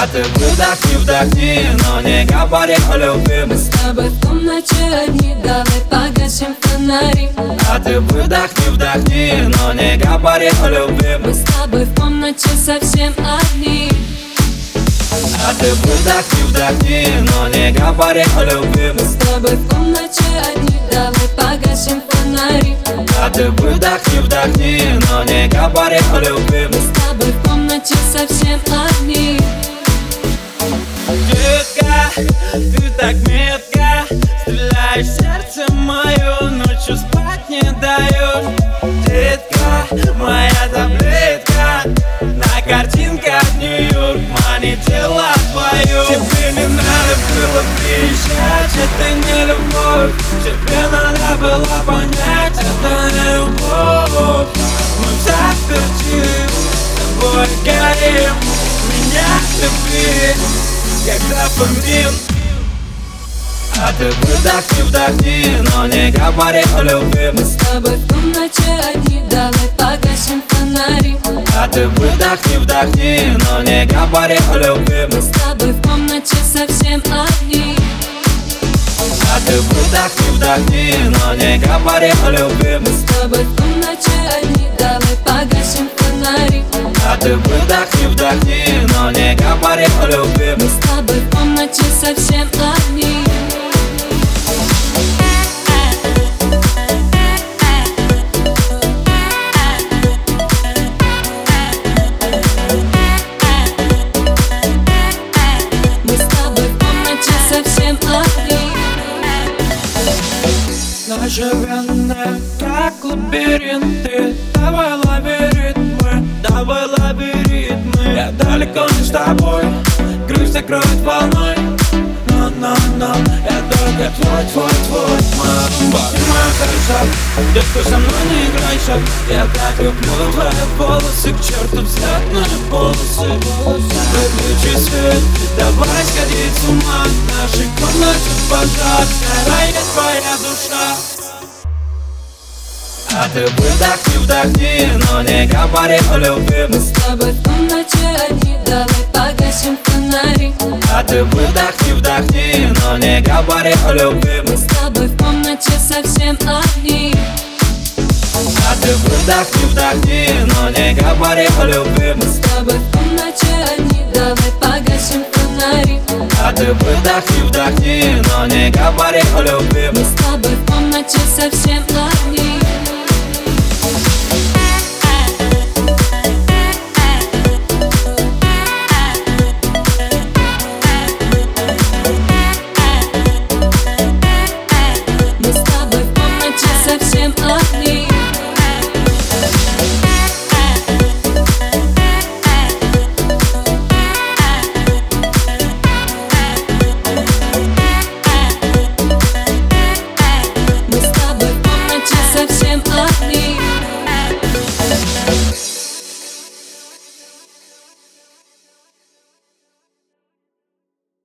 А ты выдохни, вдохни, но не говори о любви Мы? С тобой в комнате одни, давай погасим фонари. А ты выдохни, вдохни, но не говори о любви Мы? С тобой в комнате совсем одни. А ты выдохни, вдохни, но не говори о любви Мы? С тобой в комнате одни, давай погасим фонари. А ты выдохни, вдохни, но не говори о любви Мы с тобой в комнате совсем одни ты так метко Стреляешь в сердце мое Ночью спать не даешь Детка, моя таблетка На картинках Нью-Йорк манит тело твое Тебе не надо было приезжать Это не любовь. Тебе надо было понять Это не любовь. Мы так перчим С тобой горим Меня любви как дофамин А ты выдохни, вдохни, но не говори о любви. Мы с тобой в комнате одни, давай погасим фонари. А ты выдохни, вдохни, но не говори о любви. Мы с тобой в комнате совсем одни. А ты выдохни, вдохни, но не говори о любви. Мы с тобой в комнате одни, давай погасим фонари. А ты выдохни, вдохни, но не говори о любви. Мы с тобой в комнате совсем одни. Мы с тобой в комнате совсем одни. Наши вены как лабиринты. Давай лабиритмы, давай лабиритмы Я далеко не с тобой, грусть закроет волной. Но, но, но, я только твой, твой, твой Мамба, моя хороша, детка, со мной не играйся Я так люблю твои волосы, к черту взлетные полосы Выключи свет, давай сходить с ума. В нашей комнате пожар, сгорает твоя душа. А ты выдохни, вдохни, но не говори о любви. Мы с тобой в комнате ты выдохни, вдохни, но не говори о любви. Мы с тобой в комнате совсем одни. А ты выдохни, вдохни, но не говори о любви. Мы с тобой в комнате одни, давай погасим фонари. А ты выдохни, вдохни, но не говори о любви. Мы с тобой в комнате совсем